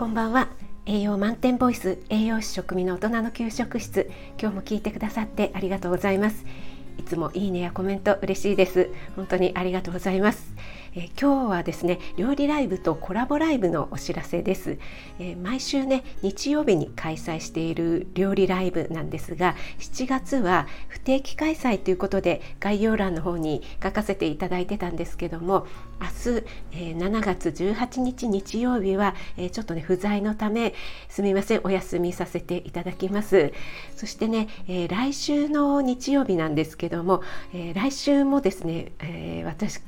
こんばんは。栄養満点ボイス栄養士食味の大人の給食室。今日も聞いてくださってありがとうございます。いつもいいねやコメント嬉しいです。本当にありがとうございます。えー、今日はですね料理ライブとコラボライブのお知らせです、えー、毎週ね日曜日に開催している料理ライブなんですが7月は不定期開催ということで概要欄の方に書かせていただいてたんですけども明日、えー、7月18日日曜日は、えー、ちょっとね不在のためすみませんお休みさせていただきます。そしてね、えー、来週の日曜日なんですけどども、えー、来週もですね、えー、私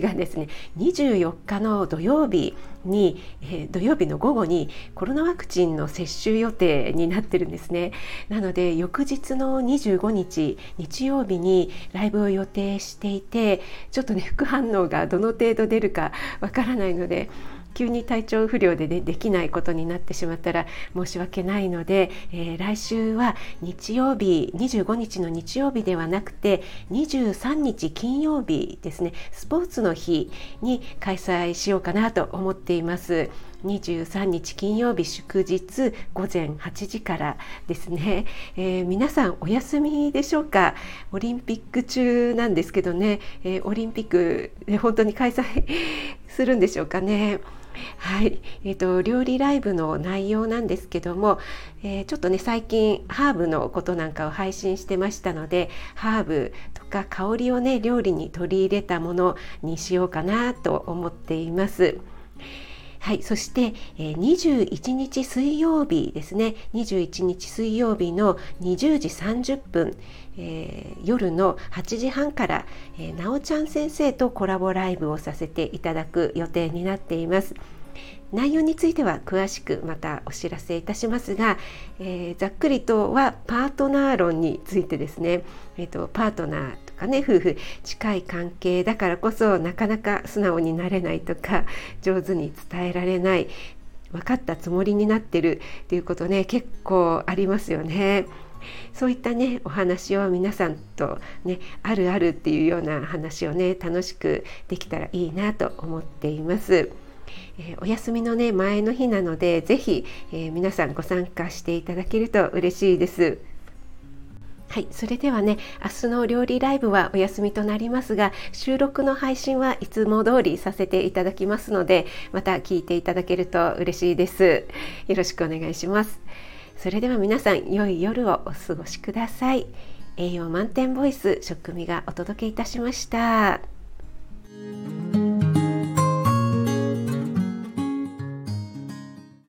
がですね24日の土曜日に、えー、土曜日の午後にコロナワクチンの接種予定になってるんですね。なので翌日の25日日曜日にライブを予定していてちょっとね副反応がどの程度出るかわからないので急に体調不良で、ね、できないことになってしまったら申し訳ないので、えー、来週は日曜日25日の日曜日ではなくて23日金曜日ですねスポーツの日に開催しようかなと思っています。23日金曜日祝日午前8時からですね、えー、皆さんお休みでしょうか？オリンピック中なんですけどね、えー、オリンピック、ね、本当に開催するんでしょうかね。はい、えーと、料理ライブの内容なんですけども、えー、ちょっとね最近ハーブのことなんかを配信してましたのでハーブとか香りをね料理に取り入れたものにしようかなと思っています。はい、そして、えー、21日水曜日ですね21日水曜日の20時30分、えー、夜の8時半から、えー、なおちゃん先生とコラボライブをさせていただく予定になっています。内容については詳しくまたお知らせいたしますが、えー、ざっくりとはパートナー論についてですね、えーと、パートナーかね夫婦近い関係だからこそなかなか素直になれないとか上手に伝えられない分かったつもりになってるっていうことね結構ありますよね。そういったねお話を皆さんとねあるあるっていうような話をね楽しくできたらいいなと思っています。えー、お休みのね前の日なので是非、えー、皆さんご参加していただけると嬉しいです。はい、それではね明日の料理ライブはお休みとなりますが収録の配信はいつも通りさせていただきますのでまた聞いていただけると嬉しいです。よろしくお願いします。それでは皆さん良い夜をお過ごしください。栄養満点ボイス食味がお届けいたしました。